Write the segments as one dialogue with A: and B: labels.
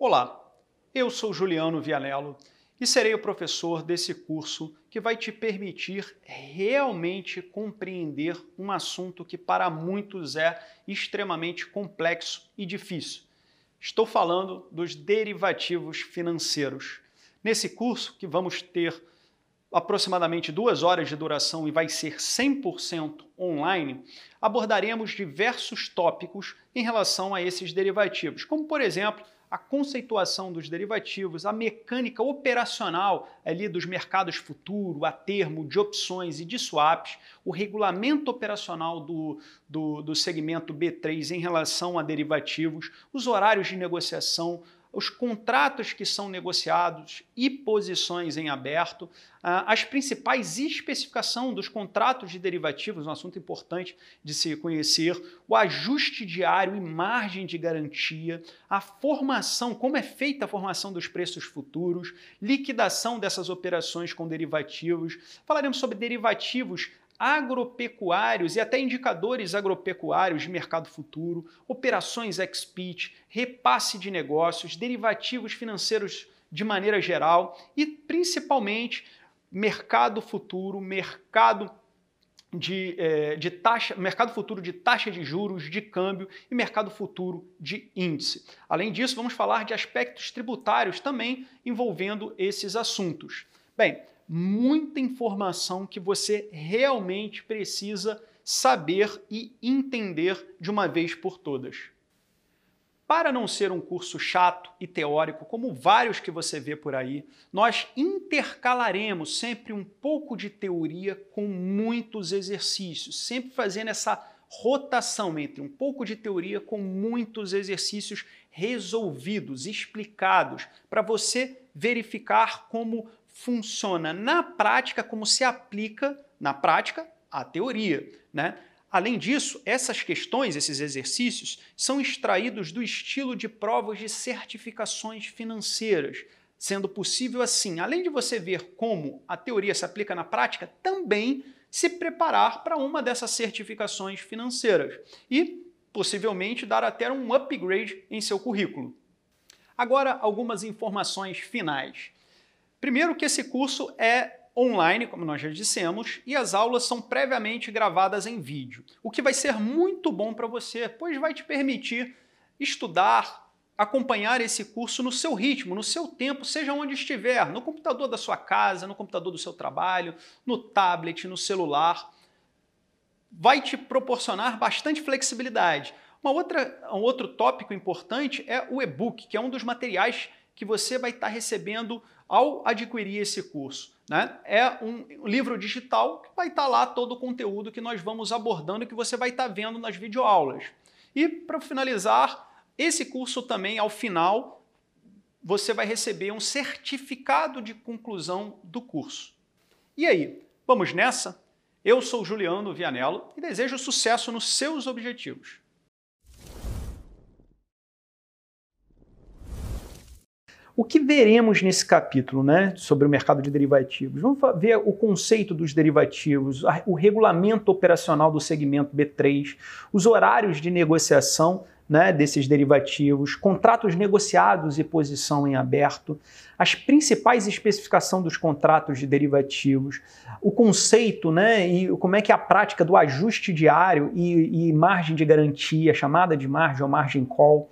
A: Olá, eu sou Juliano Vianello e serei o professor desse curso que vai te permitir realmente compreender um assunto que para muitos é extremamente complexo e difícil. Estou falando dos derivativos financeiros. Nesse curso, que vamos ter aproximadamente duas horas de duração e vai ser 100% online, abordaremos diversos tópicos em relação a esses derivativos, como por exemplo a conceituação dos derivativos, a mecânica operacional ali dos mercados futuro, a termo, de opções e de swaps, o regulamento operacional do, do, do segmento B3 em relação a derivativos, os horários de negociação, os contratos que são negociados e posições em aberto, ah, as principais especificações dos contratos de derivativos, um assunto importante de se conhecer, o ajuste diário e margem de garantia, a formação, como é feita a formação dos preços futuros, liquidação dessas operações com derivativos. Falaremos sobre derivativos agropecuários e até indicadores agropecuários de mercado futuro, operações ex-pit, repasse de negócios, derivativos financeiros de maneira geral e principalmente mercado futuro, mercado de, eh, de taxa, mercado futuro de taxa de juros, de câmbio e mercado futuro de índice. Além disso, vamos falar de aspectos tributários também envolvendo esses assuntos. Bem, muita informação que você realmente precisa saber e entender de uma vez por todas. Para não ser um curso chato e teórico, como vários que você vê por aí, nós intercalaremos sempre um pouco de teoria com muitos exercícios, sempre fazendo essa rotação entre um pouco de teoria com muitos exercícios resolvidos, explicados, para você verificar como funciona na prática, como se aplica na prática a teoria. Né? Além disso, essas questões, esses exercícios, são extraídos do estilo de provas de certificações financeiras, sendo possível assim, além de você ver como a teoria se aplica na prática, também se preparar para uma dessas certificações financeiras e possivelmente dar até um upgrade em seu currículo. Agora, algumas informações finais. Primeiro que esse curso é online, como nós já dissemos, e as aulas são previamente gravadas em vídeo, o que vai ser muito bom para você, pois vai te permitir estudar, acompanhar esse curso no seu ritmo, no seu tempo, seja onde estiver, no computador da sua casa, no computador do seu trabalho, no tablet, no celular. Vai te proporcionar bastante flexibilidade. Uma outra, um outro tópico importante é o e-book, que é um dos materiais que você vai estar recebendo ao adquirir esse curso. Né? É um livro digital que vai estar lá todo o conteúdo que nós vamos abordando e que você vai estar vendo nas videoaulas. E para finalizar, esse curso também, ao final, você vai receber um certificado de conclusão do curso. E aí, vamos nessa? Eu sou Juliano Vianello e desejo sucesso nos seus objetivos. O que veremos nesse capítulo né, sobre o mercado de derivativos? Vamos ver o conceito dos derivativos, o regulamento operacional do segmento B3, os horários de negociação né, desses derivativos, contratos negociados e posição em aberto, as principais especificações dos contratos de derivativos, o conceito né, e como é que é a prática do ajuste diário e, e margem de garantia, chamada de margem ou margem call,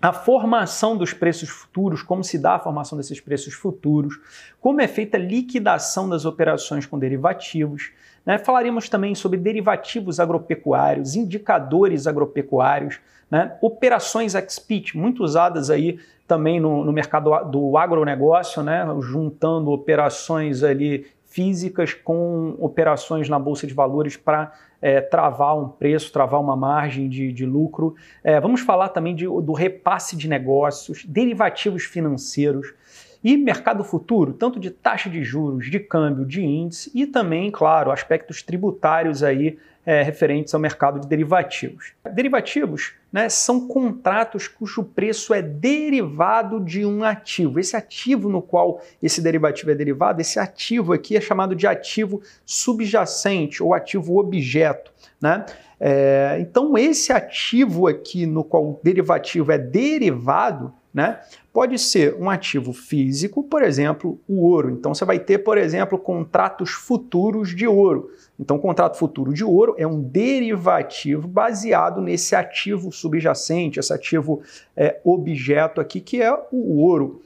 A: a formação dos preços futuros, como se dá a formação desses preços futuros, como é feita a liquidação das operações com derivativos. Né? Falaremos também sobre derivativos agropecuários, indicadores agropecuários, né? operações ex-pit, muito usadas aí também no, no mercado do agronegócio, né? juntando operações ali físicas com operações na Bolsa de Valores para é, travar um preço, travar uma margem de, de lucro. É, vamos falar também de, do repasse de negócios, derivativos financeiros e mercado futuro, tanto de taxa de juros, de câmbio, de índice e também, claro, aspectos tributários aí é, referentes ao mercado de derivativos. Derivativos né, são contratos cujo preço é derivado de um ativo. Esse ativo no qual esse derivativo é derivado, esse ativo aqui é chamado de ativo subjacente ou ativo objeto. Né? É, então, esse ativo aqui no qual o derivativo é derivado, Né? Pode ser um ativo físico, por exemplo, o ouro. Então você vai ter, por exemplo, contratos futuros de ouro. Então, o contrato futuro de ouro é um derivativo baseado nesse ativo subjacente, esse ativo é, objeto aqui, que é o ouro.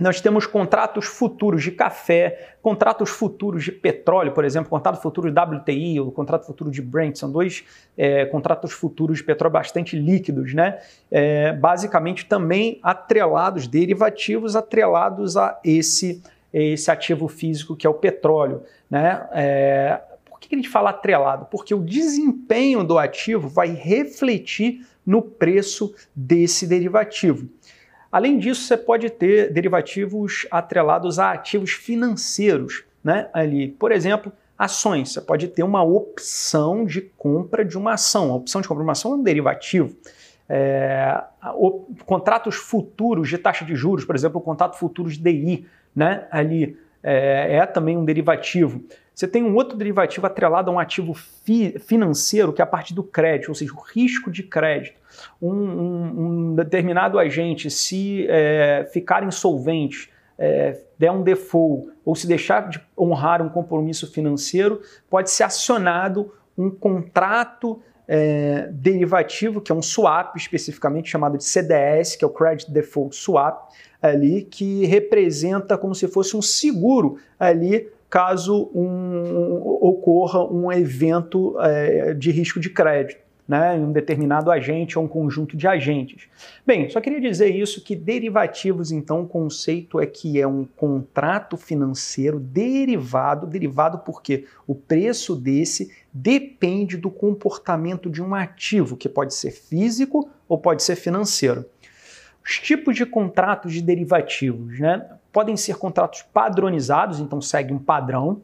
A: Nós temos contratos futuros de café, contratos futuros de petróleo, por exemplo, contrato futuro de WTI, o contrato futuro de Brent, são dois é, contratos futuros de petróleo bastante líquidos, né? É, basicamente também atrelados, derivativos atrelados a esse, esse ativo físico que é o petróleo, né? É, por que a gente fala atrelado? Porque o desempenho do ativo vai refletir no preço desse derivativo. Além disso, você pode ter derivativos atrelados a ativos financeiros, né? Ali, por exemplo, ações. Você pode ter uma opção de compra de uma ação. A opção de compra de uma ação é um derivativo. É, o, contratos futuros de taxa de juros, por exemplo, o contrato futuro de DI, né? Ali é, é também um derivativo. Você tem um outro derivativo atrelado a um ativo fi financeiro, que é a parte do crédito, ou seja, o risco de crédito. Um, um, um determinado agente, se é, ficar insolvente, é, der um default ou se deixar de honrar um compromisso financeiro, pode ser acionado um contrato é, derivativo, que é um swap, especificamente chamado de CDS, que é o Credit Default Swap, ali, que representa como se fosse um seguro ali caso um, ocorra um evento é, de risco de crédito. Né, em um determinado agente ou um conjunto de agentes. Bem, só queria dizer isso que derivativos, então, o conceito é que é um contrato financeiro derivado, derivado porque o preço desse depende do comportamento de um ativo, que pode ser físico ou pode ser financeiro. Os tipos de contratos de derivativos, né? podem ser contratos padronizados, então segue um padrão,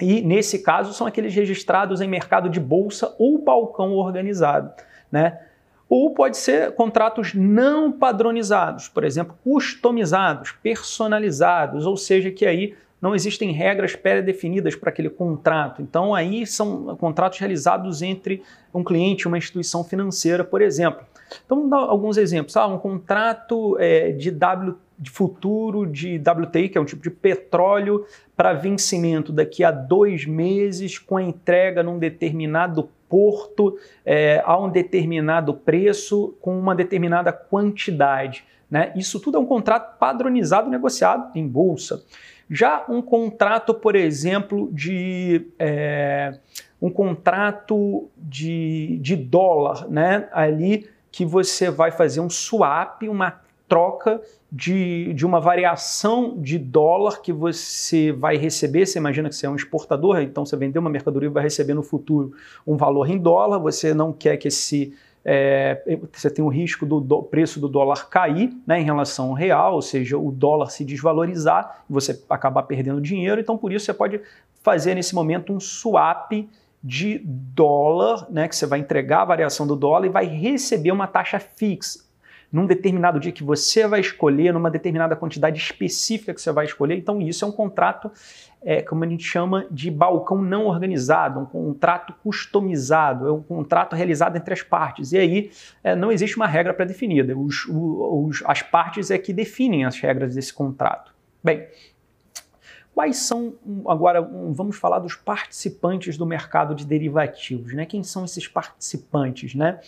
A: e nesse caso são aqueles registrados em mercado de bolsa ou balcão organizado, né? Ou pode ser contratos não padronizados, por exemplo, customizados, personalizados, ou seja, que aí não existem regras pré-definidas para aquele contrato. Então aí são contratos realizados entre um cliente e uma instituição financeira, por exemplo. Então vamos dar alguns exemplos. Ah, um contrato é, de W de futuro de WTI, que é um tipo de petróleo, para vencimento daqui a dois meses, com a entrega num determinado porto, é, a um determinado preço, com uma determinada quantidade. Né? Isso tudo é um contrato padronizado negociado em bolsa. Já um contrato, por exemplo, de é, um contrato de, de dólar, né? Ali que você vai fazer um swap, uma troca de, de uma variação de dólar que você vai receber. Você imagina que você é um exportador, então você vendeu uma mercadoria e vai receber no futuro um valor em dólar. Você não quer que esse é, você tem o risco do, do, preço do dólar cair né, em relação ao real, ou seja, o dólar se desvalorizar você acabar perdendo dinheiro. Então, por isso, você pode fazer nesse momento um swap de dólar, né, que você vai entregar a variação do dólar e vai receber uma taxa fixa num determinado dia que você vai escolher, numa determinada quantidade específica que você vai escolher. Então, isso é um contrato, é, como a gente chama, de balcão não organizado, um contrato customizado, é um contrato realizado entre as partes. E aí é, não existe uma regra pré-definida. As partes é que definem as regras desse contrato. Bem, Quais são, agora, vamos falar dos participantes do mercado de derivativos, né? Quem são esses participantes, né?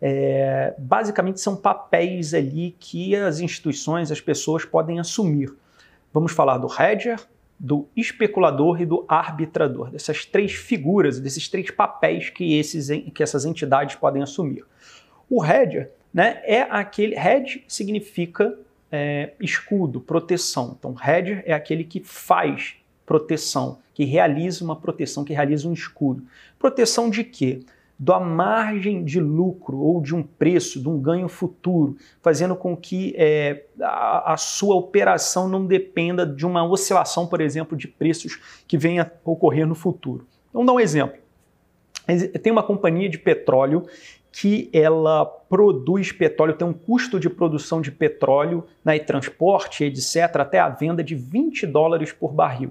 A: É, basicamente são papéis ali que as instituições, as pessoas podem assumir. Vamos falar do hedger, do especulador e do arbitrador, dessas três figuras, desses três papéis que, esses, que essas entidades podem assumir. O hedger né, é aquele. Hedge significa é, escudo, proteção. Então, hedger é aquele que faz proteção, que realiza uma proteção, que realiza um escudo. Proteção de quê? da margem de lucro ou de um preço, de um ganho futuro, fazendo com que é, a, a, sua operação não dependa de uma oscilação, por exemplo, de preços que venha a ocorrer no futuro. Vamos dar um exemplo. Tem uma companhia de petróleo que ela produz petróleo, tem um custo de produção de petróleo, né, e transporte, etc., até a venda de 20 dólares por barril.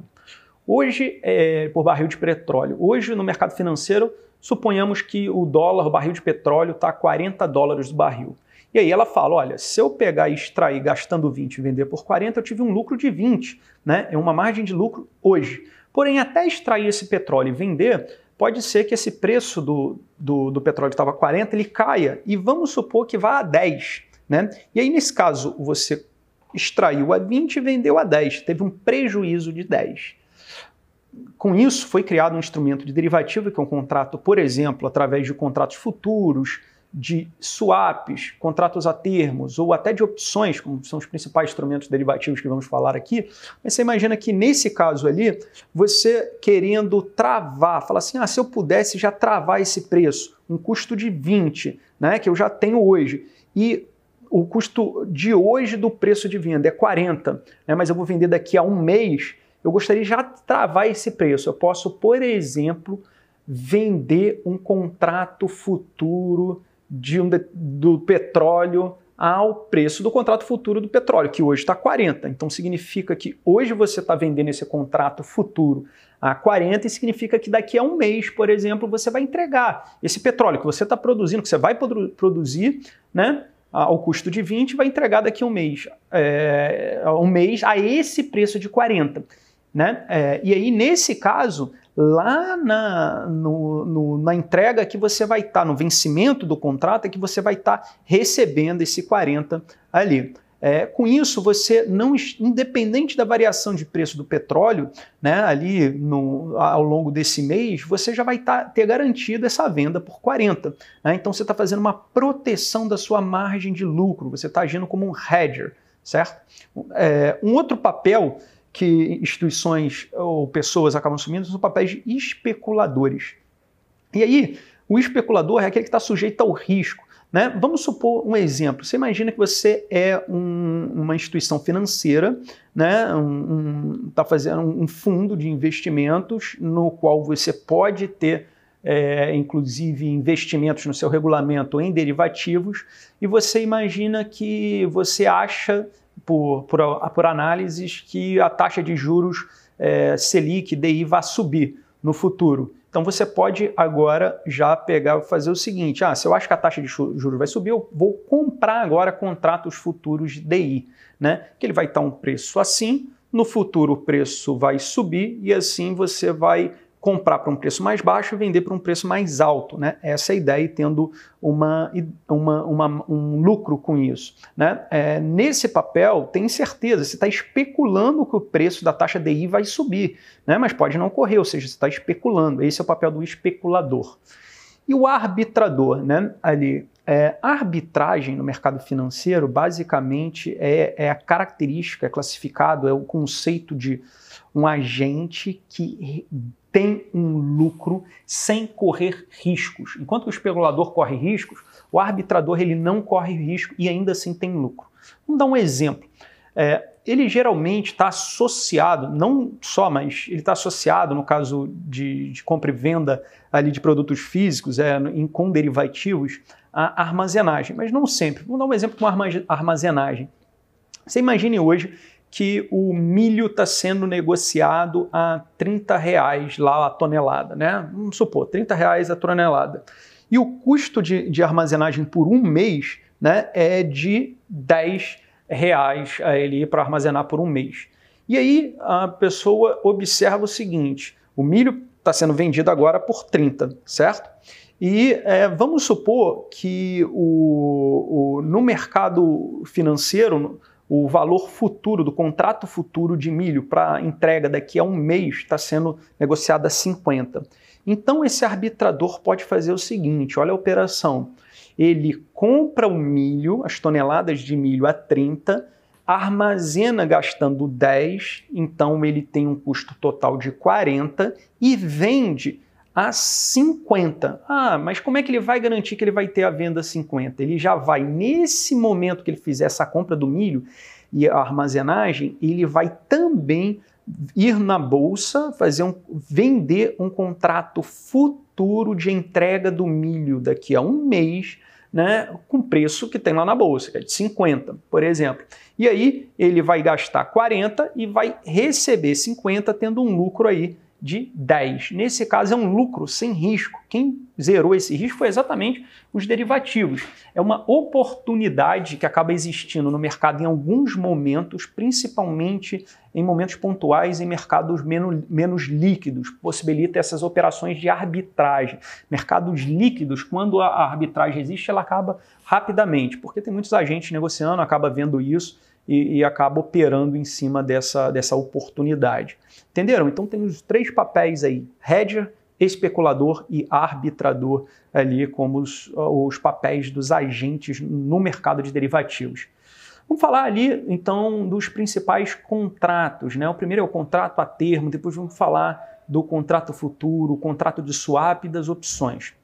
A: Hoje, é, por barril de petróleo. Hoje, no mercado financeiro, Suponhamos que o dólar, o barril de petróleo, está a 40 dólares do barril. E aí ela fala, olha, se eu pegar e extrair gastando 20 e vender por 40, eu tive um lucro de 20, né? É uma margem de lucro hoje. Porém, até extrair esse petróleo e vender, pode ser que esse preço do, do, do petróleo que estava 40, ele caia e vamos supor que vá a 10, né? E aí, nesse caso, você extraiu a 20 e vendeu a 10, teve um prejuízo de 10. Com isso, foi criado um instrumento de derivativo, que é um contrato, por exemplo, através de contratos futuros, de swaps, contratos a termos ou até de opções, como são os principais instrumentos derivativos que vamos falar aqui. Mas você imagina que nesse caso ali, você querendo travar, fala assim: ah, se eu pudesse já travar esse preço, um custo de 20, né, que eu já tenho hoje, e o custo de hoje do preço de venda é 40, né, mas eu vou vender daqui a um mês, eu gostaria de já travar esse preço. Eu posso, por exemplo, vender um contrato futuro de um de, do petróleo ao preço do contrato futuro do petróleo, que hoje está 40. Então significa que hoje você está vendendo esse contrato futuro a 40 e significa que daqui a um mês, por exemplo, você vai entregar esse petróleo que você está produzindo, que você vai produzir, né? ao custo de 20, vai entregar daqui a um mês, é, um mês a esse preço de 40. Né? É, e aí, nesse caso, lá na, no, no, na entrega que você vai estar, tá, no vencimento do contrato, é que você vai estar tá recebendo esse 40 ali. É, com isso, você não, independente da variação de preço do petróleo, né, ali no, ao longo desse mês, você já vai tá, ter garantido essa venda por 40. Né? Então você está fazendo uma proteção da sua margem de lucro, você está agindo como um hedger, certo? É, um outro papel que instituições ou pessoas acabam assumindo são papéis de especuladores. E aí, o especulador é aquele que está sujeito ao risco. Né? Vamos supor um exemplo. Você imagina que você é um, uma instituição financeira, né? um, um, tá fazendo um fundo de investimentos no qual você pode ter, é, inclusive, investimentos no seu regulamento em derivativos, e você imagina que você acha, por, por, por análises, que a taxa de juros é, Selic, DI, vai subir no futuro. Então você pode agora já pegar fazer o seguinte: ah, se eu acho que a taxa de juros vai subir, eu vou comprar agora contratos futuros de DI, né? Que ele vai estar um preço assim, no futuro o preço vai subir e assim você vai comprar para um preço mais baixo e vender para um preço mais alto. Né? Essa é a ideia, tendo uma, uma, uma, um lucro com isso. Né? É, nesse papel, tem certeza, você está especulando que o preço da taxa DI vai subir, né? mas pode não ocorrer, ou seja, você está especulando. Esse é o papel do especulador. E o arbitrador, né? Ali, é, a arbitragem no mercado financeiro, basicamente, é, é a característica, é classificado, é o conceito de um agente que tem um lucro sem correr riscos. Enquanto o especulador corre riscos, o arbitrador ele não corre risco e ainda assim tem lucro. Vamos dar um exemplo. É, ele geralmente está associado, não só, mas ele está associado, no caso de, de, compra e venda ali de produtos físicos, é, em, com derivativos, a armazenagem, mas não sempre. Vamos dar um exemplo com armazenagem. Você imagine hoje que o milho está sendo negociado a 30 reais lá a tonelada, né? Vamos supor, 30 reais a tonelada. E o custo de, de armazenagem por um mês né, é de 10 reais a ele para armazenar por um mês. E aí a pessoa observa o seguinte: o milho está sendo vendido agora por 30, certo? E é, vamos supor que o, o, no mercado financeiro, o valor futuro do contrato futuro de milho para entrega daqui a um mês está sendo negociado a 50. Então esse arbitrador pode fazer o seguinte: olha a operação. Ele compra o milho, as toneladas de milho a 30, armazena gastando 10, então ele tem um custo total de 40 e vende a 50. Ah, mas como é que ele vai garantir que ele vai ter a venda 50? Ele já vai, nesse momento que ele fizer essa compra do milho e a armazenagem, ele vai também ir na bolsa, fazer um, vender um contrato futuro de entrega do milho daqui a um mês, né, com preço que tem lá na bolsa, que é de 50, por exemplo. E aí ele vai gastar 40 e vai receber 50, tendo um lucro aí de 10. Nesse caso é um lucro sem risco. Quem zerou esse risco foi exatamente os derivativos. É uma oportunidade que acaba existindo no mercado em alguns momentos, principalmente em momentos pontuais em mercados menos, menos líquidos, possibilita essas operações de arbitragem. Mercados líquidos, quando a arbitragem existe, ela acaba rapidamente, porque tem muitos agentes negociando, acaba vendo isso e, e acaba operando em cima dessa, dessa oportunidade. Entenderam? Então tem os três papéis aí: hedger, especulador e arbitrador ali como os, os papéis dos agentes no mercado de derivativos. Vamos falar ali então dos principais contratos, né? O primeiro é o contrato a termo, depois vamos falar do contrato futuro, o contrato de swap e das opções.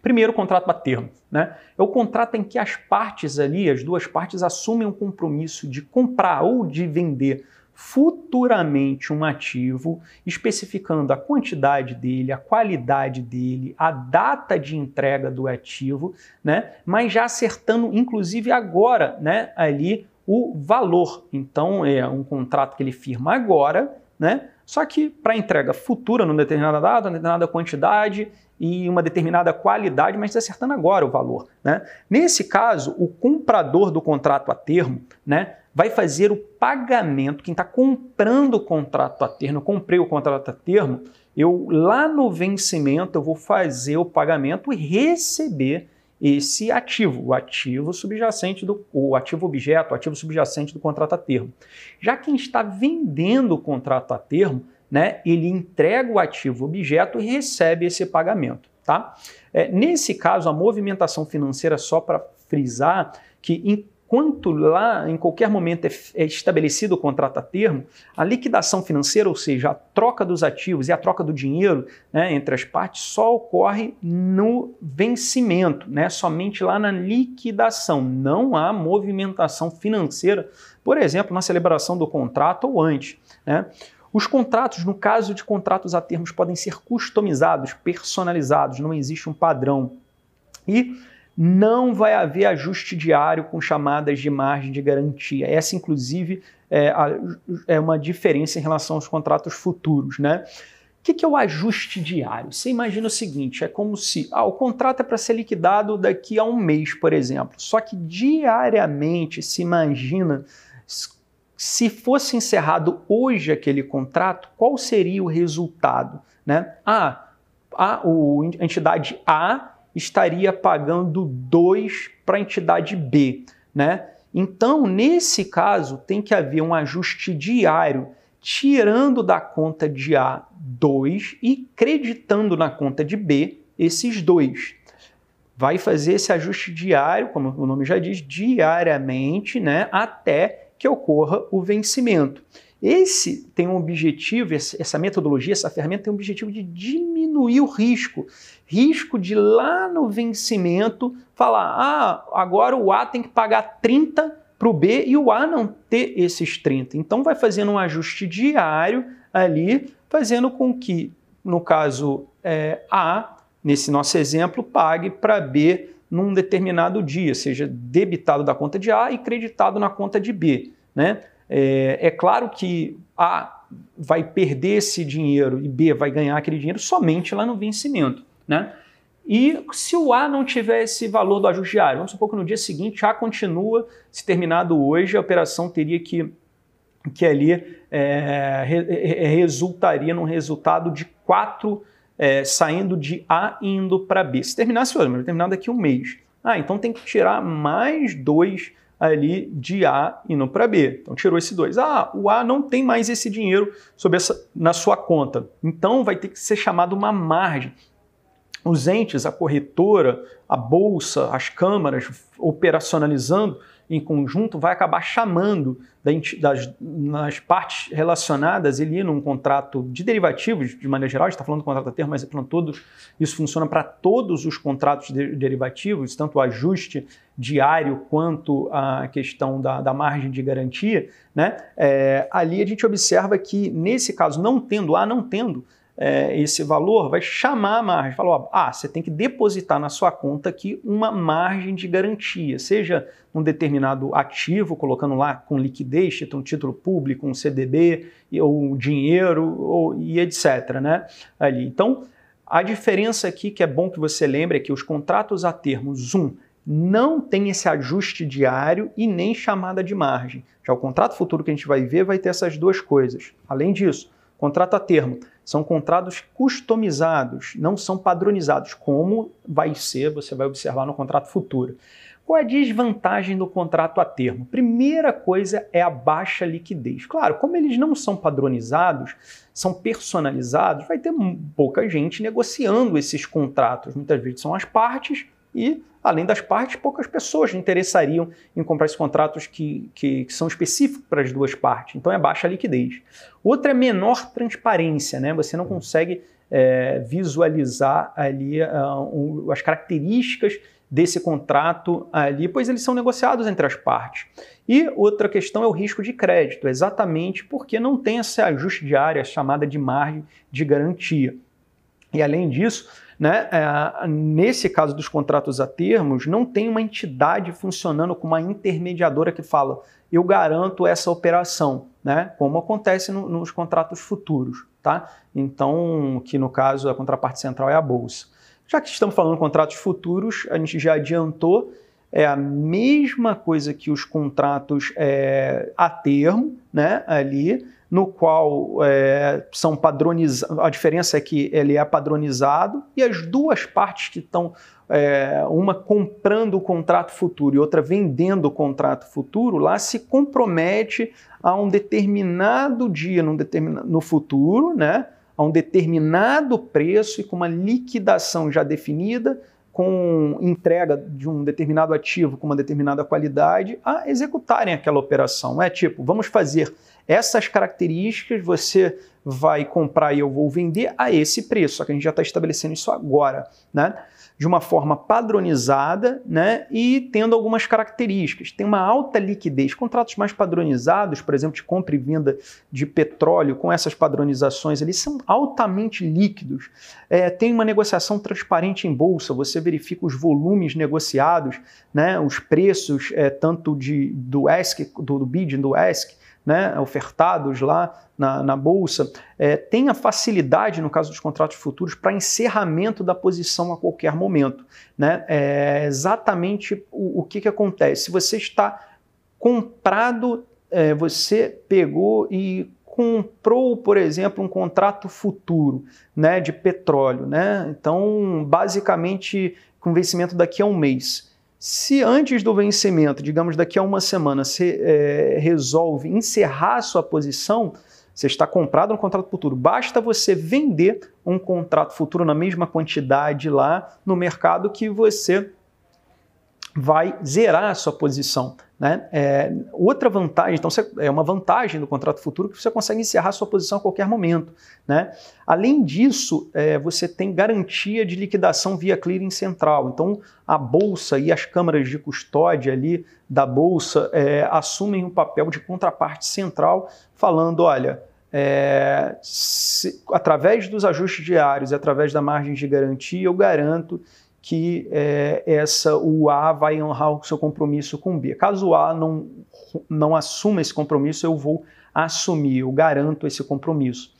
A: Primeiro, o contrato a termo. Né? É o contrato em que as partes ali, as duas partes, assumem um compromisso de comprar ou de vender futuramente um ativo, especificando a quantidade dele, a qualidade dele, a data de entrega do ativo, né? mas já acertando, inclusive agora, né, ali o valor. Então é um contrato que ele firma agora, né? Só que para entrega futura, numa determinada data, numa determinada quantidade, e uma determinada qualidade, mas acertando agora o valor. Né? Nesse caso, o comprador do contrato a termo né, vai fazer o pagamento, quem está comprando o contrato a termo, eu comprei o contrato a termo, eu lá no vencimento eu vou fazer o pagamento e receber esse ativo, o ativo subjacente do o ativo objeto, o ativo subjacente do contrato a termo. Já quem está vendendo o contrato a termo né, ele entrega o ativo objeto e recebe esse pagamento. Tá? É, nesse caso, a movimentação financeira, só para frisar, que enquanto lá, em qualquer momento, é, é estabelecido o contrato a termo, a liquidação financeira, ou seja, a troca dos ativos e a troca do dinheiro né, entre as partes, só ocorre no vencimento, né, somente lá na liquidação. Não há movimentação financeira, por exemplo, na celebração do contrato ou antes. Né? Os contratos, no caso de contratos a termos, podem ser customizados, personalizados, não existe um padrão. E não vai haver ajuste diário com chamadas de margem de garantia. Essa, inclusive, é, é uma diferença em relação aos contratos futuros. Né? O que é o ajuste diário? Você imagina o seguinte: é como se ah, o contrato é para ser liquidado daqui a um mês, por exemplo. Só que diariamente se imagina se fosse encerrado hoje aquele contrato, qual seria o resultado? Né? Ah, a, o, a entidade A estaria pagando 2 para a entidade B. Né? Então, nesse caso, tem que haver um ajuste diário, tirando da conta de A 2 e creditando na conta de B esses dois. Vai fazer esse ajuste diário, como o nome já diz, diariamente, né, até que ocorra o vencimento. Esse tem um objetivo, essa metodologia, essa ferramenta tem um objetivo de diminuir o risco. Risco de lá no vencimento falar: ah, agora o A tem que pagar 30 para o B e o A não ter esses 30. Então vai fazendo um ajuste diário ali, fazendo com que, no caso é, A, nesse nosso exemplo, pague para B num determinado dia, seja debitado da conta de A e creditado na conta de B. Né? É, é claro que A vai perder esse dinheiro e B vai ganhar aquele dinheiro somente lá no vencimento. Né? E se o A não tiver esse valor do ajuste diário, vamos supor que no dia seguinte A continua, se terminado hoje, a operação teria que, que ali é, re, resultaria num resultado de 4 é, saindo de A indo para B. Se terminasse hoje, mas terminar daqui um mês. Ah, então tem que tirar mais dois ali de A indo para B. Então tirou esse dois. Ah, o A não tem mais esse dinheiro sobre essa, na sua conta. Então vai ter que ser chamado uma margem. Os entes, a corretora, a bolsa, as câmaras operacionalizando em conjunto vai acabar chamando das, nas partes relacionadas ali num contrato de derivativos, de maneira geral, a gente está falando do contrato a termo, mas é para todos, isso funciona para todos os contratos de derivativos, tanto o ajuste diário quanto a questão da, da margem de garantia, né? É, ali a gente observa que, nesse caso, não tendo A, não tendo é, esse valor, vai chamar a margem, falou, ah, você tem que depositar na sua conta aqui uma margem de garantia, seja um determinado ativo, colocando lá com liquidez, um título público, um CDB, ou dinheiro, ou, e etc. Né? Ali. Então, a diferença aqui que é bom que você lembre é que os contratos a termo Zoom não tem esse ajuste diário e nem chamada de margem. Já o contrato futuro que a gente vai ver vai ter essas duas coisas. Além disso, contrato a termo são contratos customizados, não são padronizados, como vai ser, você vai observar no contrato futuro. Qual é a desvantagem do contrato a termo? Primeira coisa é a baixa liquidez. Claro, como eles não são padronizados, são personalizados, vai ter pouca gente negociando esses contratos. Muitas vezes são as partes e, além das partes, poucas pessoas interessariam em comprar esses contratos que, que, que são específicos para as duas partes. Então é baixa liquidez. Outra é menor transparência, né? Você não consegue é, visualizar ali uh, as características desse contrato ali, pois eles são negociados entre as partes. E outra questão é o risco de crédito, exatamente porque não tem esse ajuste diário, chamada de margem de garantia. E além disso, né, é, nesse caso dos contratos a termos, não tem uma entidade funcionando como uma intermediadora que fala eu garanto essa operação, né, como acontece no, nos contratos futuros. Tá? Então, que no caso a contraparte central é a bolsa. Já que estamos falando de contratos futuros, a gente já adiantou, é a mesma coisa que os contratos é, a termo, né, ali, no qual é, são padronizados, a diferença é que ele é padronizado e as duas partes que estão, é, uma comprando o contrato futuro e outra vendendo o contrato futuro, lá se compromete a um determinado dia num determinado, no futuro, né, a um determinado preço e com uma liquidação já definida, com entrega de um determinado ativo com uma determinada qualidade, a executarem aquela operação. É tipo, vamos fazer essas características, você vai comprar e eu vou vender a esse preço, só que a gente já está estabelecendo isso agora, né? de uma forma padronizada né, e tendo algumas características. Tem uma alta liquidez. Contratos mais padronizados, por exemplo, de compra e venda de petróleo, com essas padronizações, eles são altamente líquidos. É, tem uma negociação transparente em bolsa, você verifica os volumes negociados, né, os preços, é, tanto de, do ESC, do, do BID, do ESC, né, ofertados lá na, na bolsa, é, tem a facilidade, no caso dos contratos futuros, para encerramento da posição a qualquer momento. Né? É exatamente o, o que, que acontece. Se você está comprado, é, você pegou e comprou, por exemplo, um contrato futuro né, de petróleo. Né? Então, basicamente, com vencimento daqui a um mês. Se antes do vencimento, digamos daqui a uma semana, você é, resolve encerrar a sua posição, você está comprado no contrato futuro. Basta você vender um contrato futuro na mesma quantidade lá no mercado que você vai zerar a sua posição. Né? É, outra vantagem, então é uma vantagem do contrato futuro que você consegue encerrar sua posição a qualquer momento. Né? Além disso, é, você tem garantia de liquidação via clearing central. Então, a bolsa e as câmaras de custódia ali da bolsa é, assumem um papel de contraparte central, falando: olha, é, se, através dos ajustes diários e através da margem de garantia, eu garanto que é, essa, o A vai honrar o seu compromisso com o B. Caso o A não, não assuma esse compromisso, eu vou assumir, eu garanto esse compromisso.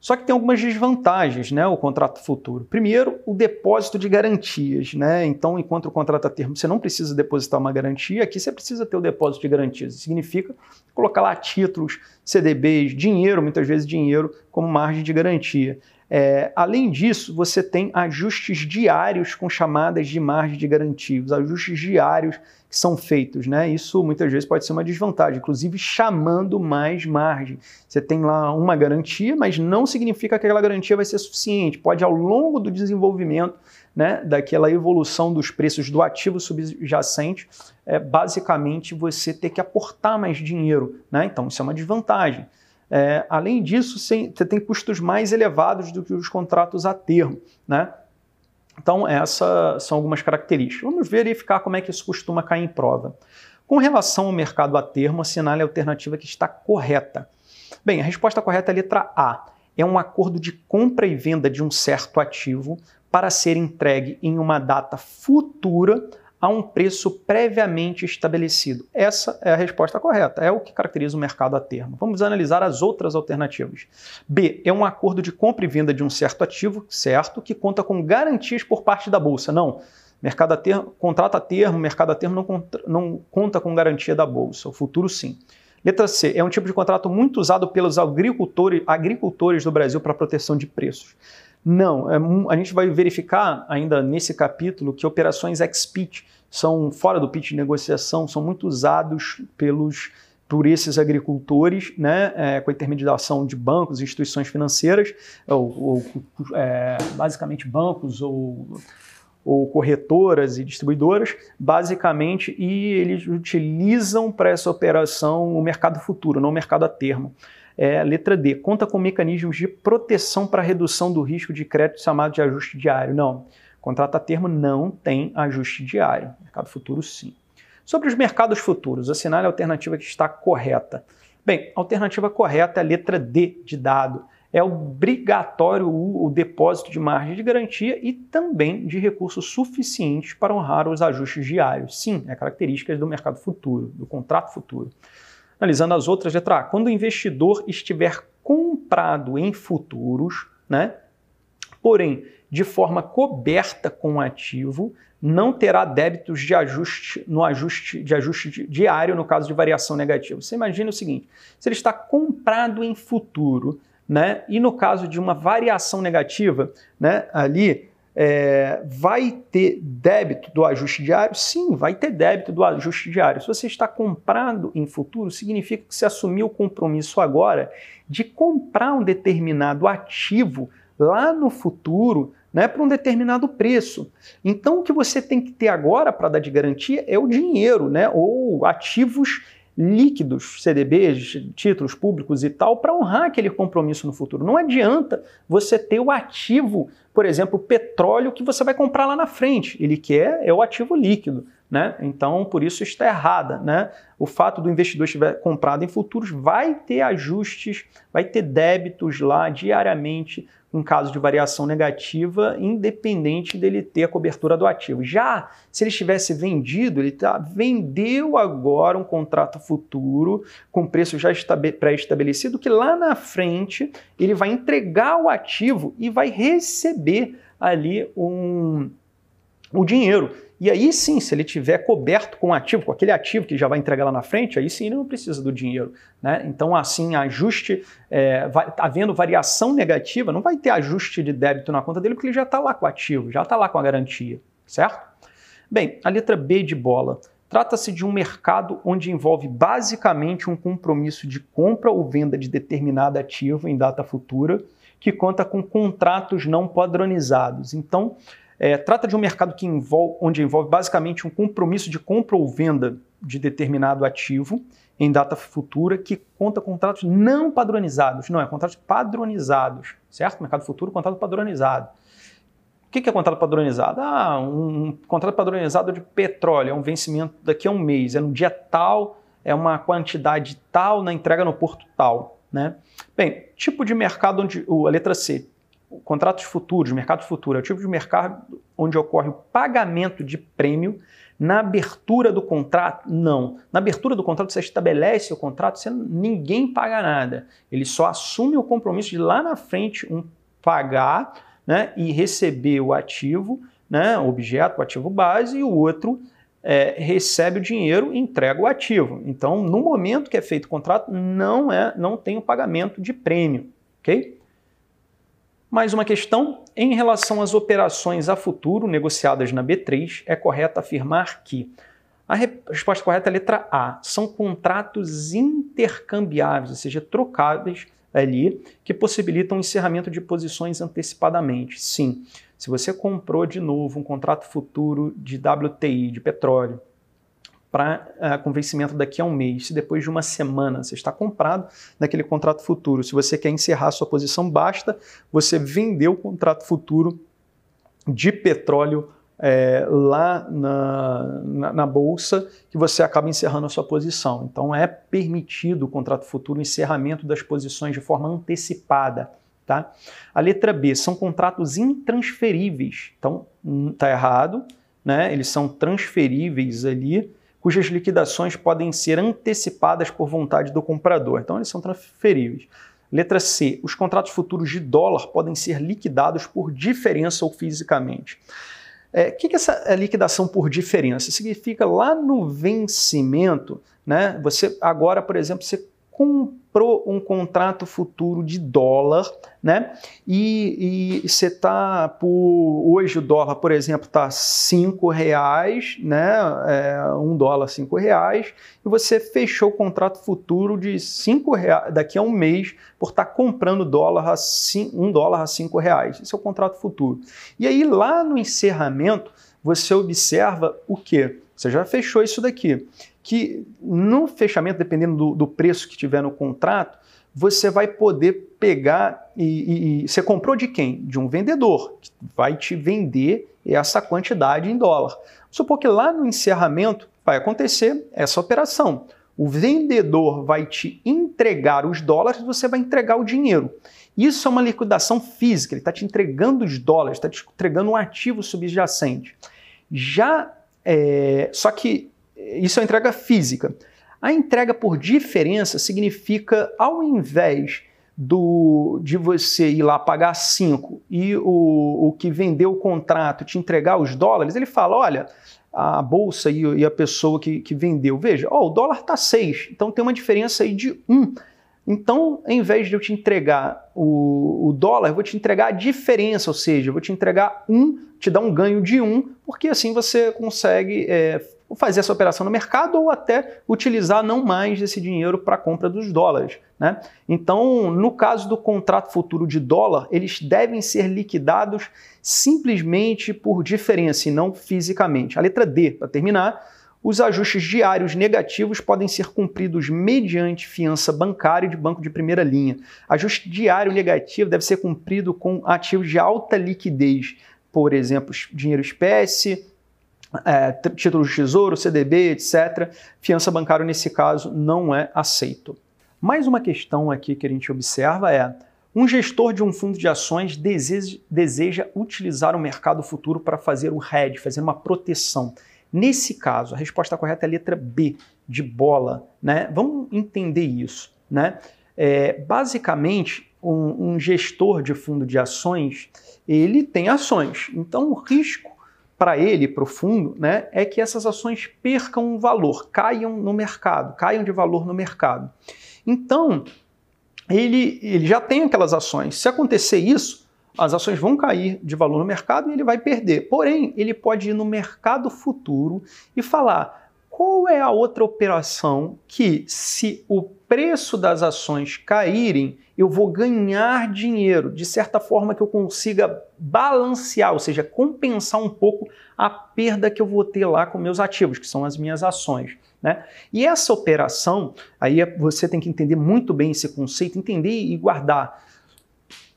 A: Só que tem algumas desvantagens, né, o contrato futuro. Primeiro, o depósito de garantias, né? Então, enquanto o contrato a termo você não precisa depositar uma garantia, aqui você precisa ter o depósito de garantias. Isso significa colocar lá títulos, CDBs, dinheiro, muitas vezes dinheiro, como margem de garantia. É, além disso, você tem ajustes diários com chamadas de margem de garantia, os ajustes diários que são feitos, né? Isso muitas vezes pode ser uma desvantagem, inclusive chamando mais margem. Você tem lá uma garantia, mas não significa que aquela garantia vai ser suficiente. Pode, ao longo do desenvolvimento, né, daquela evolução dos preços do ativo subjacente, é, basicamente você ter que aportar mais dinheiro, né? Então, isso é uma desvantagem. É, além disso, você tem custos mais elevados do que os contratos a termo. Né? Então, essas são algumas características. Vamos verificar como é que isso costuma cair em prova. Com relação ao mercado a termo, assinale a alternativa que está correta. Bem, a resposta correta é a letra A. é um acordo de compra e venda de um certo ativo para ser entregue em uma data futura a um preço previamente estabelecido. Essa é a resposta correta, é o que caracteriza o mercado a termo. Vamos analisar as outras alternativas. B. É um acordo de compra e venda de um certo ativo, certo, que conta com garantias por parte da bolsa. Não. Mercado a termo, contrato a termo, mercado a termo não, contra, não conta com garantia da bolsa. O futuro sim. Letra C. É um tipo de contrato muito usado pelos agricultores, agricultores do Brasil para proteção de preços. Não, é, a gente vai verificar ainda nesse capítulo que operações ex-pitch são fora do pitch de negociação, são muito usados pelos por esses agricultores, né, é, com a intermediação de bancos, instituições financeiras, ou, ou é, basicamente bancos ou, ou corretoras e distribuidoras, basicamente, e eles utilizam para essa operação o mercado futuro, não o mercado a termo. É, letra D, conta com mecanismos de proteção para redução do risco de crédito chamado de ajuste diário. Não, contrato a termo não tem ajuste diário. Mercado futuro, sim. Sobre os mercados futuros, assinale a alternativa que está correta. Bem, a alternativa correta é a letra D de dado. É obrigatório o, depósito de margem de garantia e também de recursos suficientes para honrar os ajustes diários. Sim, é característica do mercado futuro, do contrato futuro. Analisando as outras, letra A. Quando o investidor estiver comprado em futuros, né, porém de forma coberta com o ativo, não terá débitos de ajuste no ajuste de ajuste diário no caso de variação negativa. Você imagina o seguinte: se ele está comprado em futuro, né, e no caso de uma variação negativa, né, ali é, vai ter débito do ajuste diário? Sim, vai ter débito do ajuste diário. Se você está comprando em futuro, significa que você assumiu o compromisso agora de comprar um determinado ativo lá no futuro né, para um determinado preço. Então, o que você tem que ter agora para dar de garantia é o dinheiro, né, ou ativos líquidos, CDBs, títulos públicos e tal, para honrar aquele compromisso no futuro. Não adianta você ter o ativo, por exemplo, petróleo que você vai comprar lá na frente. Ele quer é o ativo líquido. Né? Então, por isso está errada. Né? O fato do investidor estiver comprado em futuros vai ter ajustes, vai ter débitos lá diariamente um caso de variação negativa, independente dele ter a cobertura do ativo. Já se ele estivesse vendido, ele tá, vendeu agora um contrato futuro com preço já pré-estabelecido, que lá na frente ele vai entregar o ativo e vai receber ali um, o dinheiro. E aí sim, se ele tiver coberto com ativo, com aquele ativo que já vai entregar lá na frente, aí sim ele não precisa do dinheiro. Né? Então, assim, ajuste, é, vai, havendo variação negativa, não vai ter ajuste de débito na conta dele, porque ele já está lá com o ativo, já está lá com a garantia, certo? Bem, a letra B de bola. Trata-se de um mercado onde envolve basicamente um compromisso de compra ou venda de determinado ativo em data futura, que conta com contratos não padronizados. Então, é, trata de um mercado que envolve, onde envolve basicamente um compromisso de compra ou venda de determinado ativo em data futura que conta com contratos não padronizados. Não, é contratos padronizados, certo? Mercado futuro, contrato padronizado. O que é contrato padronizado? Ah, um contrato padronizado de petróleo, é um vencimento daqui a um mês, é no dia tal, é uma quantidade tal na entrega no porto tal. Né? Bem, tipo de mercado onde. A letra C, contratos futuros, mercado futuro, é o tipo de mercado onde ocorre o pagamento de prêmio na abertura do contrato? Não. Na abertura do contrato, você estabelece o contrato, você, ninguém paga nada. Ele só assume o compromisso de lá na frente um pagar né, e receber o ativo, né, o objeto, o ativo base, e o outro é, recebe o dinheiro e entrega o ativo. Então, no momento que é feito o contrato, não, é, não tem o pagamento de prêmio. ok? Mais uma questão: em relação às operações a futuro negociadas na B3, é correto afirmar que a resposta correta é a letra A. São contratos intercambiáveis, ou seja, trocáveis ali, que possibilitam o encerramento de posições antecipadamente. Sim, se você comprou de novo um contrato futuro de WTI, de petróleo, para uh, eh, com vencimento daqui a um mês. Se depois de uma semana você está comprado naquele contrato futuro, se você quer encerrar sua posição, basta você vender o contrato futuro de petróleo é, lá na, na, na, bolsa que você acaba encerrando a sua posição. Então é permitido o contrato futuro o encerramento das posições de forma antecipada. tá? A letra B são contratos intransferíveis. Então, tá errado, né? Eles são transferíveis ali, cujas liquidações podem ser antecipadas por vontade do comprador. Então, eles são transferíveis. Letra C. Os contratos futuros de dólar podem ser liquidados por diferença ou fisicamente. O é, que, que é essa liquidação por diferença? Significa lá no vencimento, né? Você agora, por exemplo, você comprou um contrato futuro de dólar, né? E, você está por hoje o dólar, por exemplo, está cinco reais, né? É, um dólar cinco reais e você fechou o contrato futuro de cinco reais daqui a um mês por estar tá comprando dólar a cinco, um dólar a cinco reais. Esse é o contrato futuro. E aí lá no encerramento você observa o que? Você já fechou isso daqui que no fechamento, dependendo do, do preço que tiver no contrato, você vai poder pegar e, e, você comprou de quem? De um vendedor que vai te vender essa quantidade em dólar. Supor que lá no encerramento vai acontecer essa operação. O vendedor vai te entregar os dólares, você vai entregar o dinheiro. Isso é uma liquidação física, ele está te entregando os dólares, está te entregando um ativo subjacente. Já é, só que isso é entrega física. A entrega por diferença significa, ao invés do, de você ir lá pagar 5 e o, o que vendeu o contrato te entregar os dólares, ele fala: olha, a bolsa e, e a pessoa que, que vendeu, veja, o dólar está 6, então tem uma diferença aí de 1. Um. Então, em vez de eu te entregar o, o, dólar, eu vou te entregar a diferença, ou seja, eu vou te entregar um, te dar um ganho de um, porque assim você consegue é, fazer essa operação no mercado ou até utilizar não mais esse dinheiro para a compra dos dólares. Né? Então, no caso do contrato futuro de dólar, eles devem ser liquidados simplesmente por diferença e não fisicamente. A letra D, para terminar, os ajustes diários negativos podem ser cumpridos mediante fiança bancária de banco de primeira linha. Ajuste diário negativo deve ser cumprido com ativos de alta liquidez, por exemplo, dinheiro espécie, é, títulos de tesouro, CDB, etc. Fiança bancária, nesse caso, não é aceito. Mais uma questão aqui que a gente observa é: um gestor de um fundo de ações deseja, deseja utilizar o mercado futuro para fazer o hedge, fazer uma proteção. Nesse caso, a resposta correta é a letra B, de bola. Né? Vamos entender isso. Né? É, basicamente, um, um gestor de fundo de ações, ele tem ações. Então, o risco para ele, para o fundo, né, é que essas ações percam valor, caiam no mercado, caiam de valor no mercado. Então, ele, ele já tem aquelas ações. Se acontecer isso, as ações vão cair de valor no mercado e ele vai perder. Porém, ele pode ir no mercado futuro e falar qual é a outra operação que, se o preço das ações caírem, eu vou ganhar dinheiro, de certa forma que eu consiga balancear, ou seja, compensar um pouco a perda que eu vou ter lá com meus ativos, que são as minhas ações. Né? E essa operação, aí é, você tem que entender muito bem esse conceito, entender e guardar.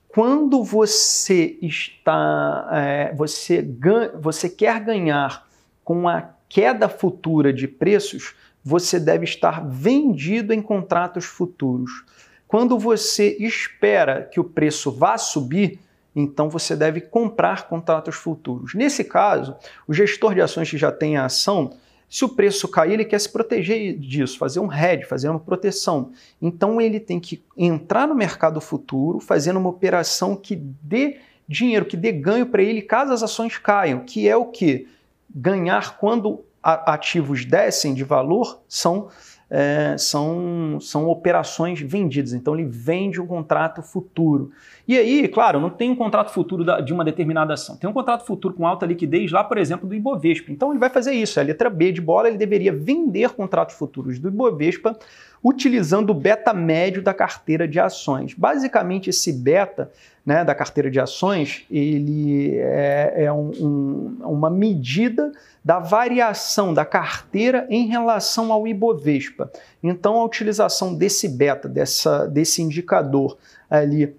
A: Quando você está, é, você, ganha, você quer ganhar com a queda futura de preços, você deve estar vendido em contratos futuros. Quando você espera que o preço vá subir, então você deve comprar contratos futuros. Nesse caso, o gestor de ações que já tem a ação, se o preço cair, ele quer se proteger disso, fazer um hedge, fazer uma proteção. Então ele tem que entrar no mercado futuro, fazendo uma operação que dê dinheiro, que dê ganho para ele caso as ações caiam, que é o que? Ganhar quando ativos descem de valor são é, são, são operações vendidas. Então ele vende um contrato futuro. E aí, claro, não tem um contrato futuro de uma determinada ação. Tem um contrato futuro com alta liquidez lá, por exemplo, do Ibovespa. Então ele vai fazer isso. A letra B de bola, ele deveria vender contratos futuros do Ibovespa utilizando o beta médio da carteira de ações. Basicamente, esse beta né, da carteira de ações, ele é, é um, um, uma medida da variação da carteira em relação ao Ibovespa. Então, a utilização desse beta, dessa, desse indicador ali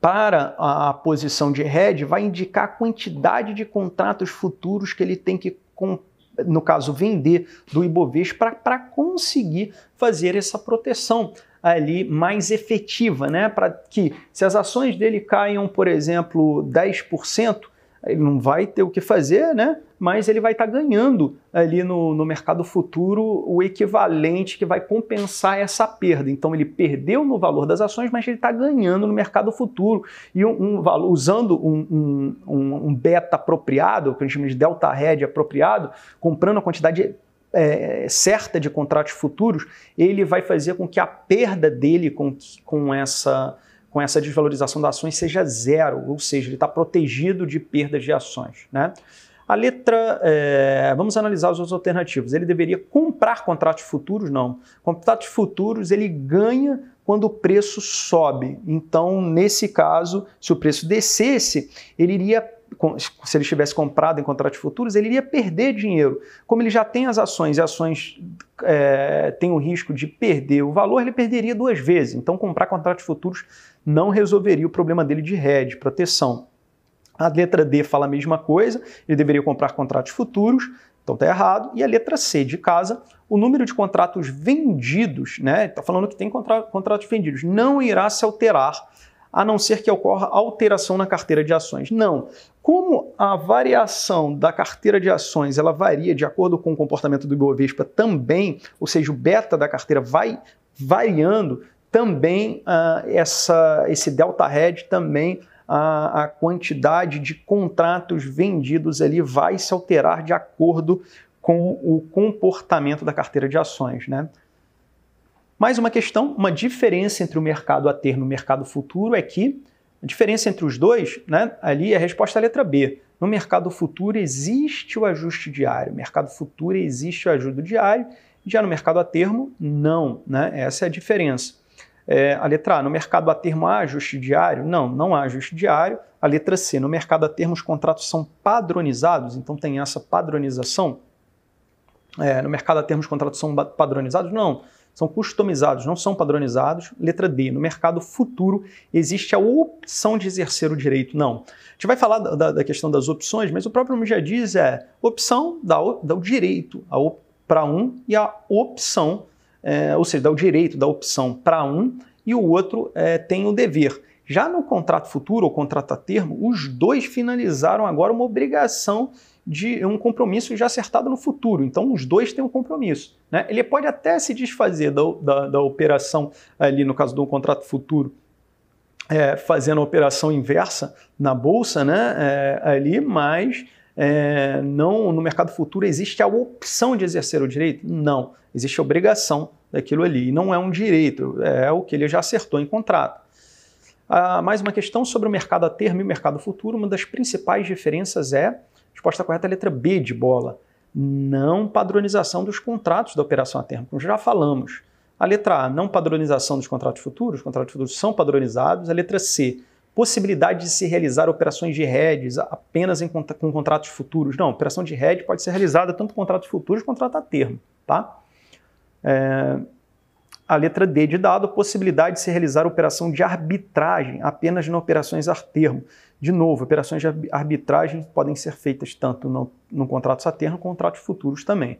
A: para a posição de hedge vai indicar a quantidade de contratos futuros que ele tem que no caso, vender do Ibovespa para conseguir fazer essa proteção. ali mais efetiva, né? Para que se as ações dele caiam, por exemplo, 10%, ele não vai ter o que fazer, né? Mas ele vai estar tá ganhando ali no, no mercado futuro o equivalente que vai compensar essa perda. Então ele perdeu no valor das ações, mas ele está ganhando no mercado futuro e um, um usando um, um, um, beta apropriado, que a gente chama de delta hedge apropriado, comprando a quantidade é, certa de contratos futuros, ele vai fazer com que a perda dele com, com essa com essa desvalorização das ações seja zero, ou seja, ele está protegido de perdas de ações. Né? A letra, é, vamos analisar os outros alternativos. Ele deveria comprar contratos futuros? Não. Contratos futuros ele ganha quando o preço sobe. Então, nesse caso, se o preço descesse, ele iria se ele tivesse comprado em contratos futuros, ele iria perder dinheiro. Como ele já tem as ações e ações é, têm o risco de perder o valor, ele perderia duas vezes. Então, comprar contratos futuros não resolveria o problema dele de hedge, proteção. A letra D fala a mesma coisa, ele deveria comprar contratos futuros, então está errado. E a letra C de casa, o número de contratos vendidos, né? Está falando que tem contra contratos vendidos, não irá se alterar a não ser que ocorra alteração na carteira de ações. Não. Como a variação da carteira de ações ela varia de acordo com o comportamento do Ibovespa também, ou seja, o beta da carteira vai variando, também uh, essa, esse delta hedge também a, a, quantidade de contratos vendidos ali vai se alterar de acordo com o comportamento da carteira de ações, né? Mais uma questão, uma diferença entre o mercado a termo e o mercado futuro é que a diferença entre os dois, né, ali é a resposta à letra B. No mercado futuro existe o ajuste diário, no mercado futuro existe o ajuste diário, já no mercado a termo, não. Né? Essa é a diferença. É, a letra A, no mercado a termo há ajuste diário? Não, não há ajuste diário. A letra C, no mercado a termo os contratos são padronizados, então tem essa padronização. É, no mercado a termo os contratos são padronizados? Não são customizados, não são padronizados. Letra D, no mercado futuro existe a opção de exercer o direito. Não. A gente vai falar da, da questão das opções, mas o próprio nome já diz é opção dá dá o direito para um e a opção, é, ou seja, dá o direito da opção para um e o outro é, tem o dever. Já no contrato futuro ou contrato a termo, os dois finalizaram agora uma obrigação de um compromisso já acertado no futuro. Então, os dois têm um compromisso. Né? Ele pode até se desfazer da, da, da operação ali, no caso do contrato futuro, é, fazendo a operação inversa na bolsa, né, é, ali, mas é, não no mercado futuro existe a opção de exercer o direito? Não, existe a obrigação daquilo ali. E não é um direito, é o que ele já acertou em contrato. Ah, mais uma questão sobre o mercado a termo e o mercado futuro. Uma das principais diferenças é Resposta correta a letra B de bola. Não padronização dos contratos da operação a termo, como já falamos. A letra A, não padronização dos contratos futuros, os contratos futuros são padronizados. A letra C, possibilidade de se realizar operações de hedges apenas em, com contratos futuros. Não, operação de hedge pode ser realizada tanto com contratos futuros quanto contrato a termo. Tá? É, a letra D de dado, possibilidade de se realizar operação de arbitragem apenas nas operações a termo. De novo, operações de arbitragem podem ser feitas tanto no, no contrato a termo quanto contratos futuros também.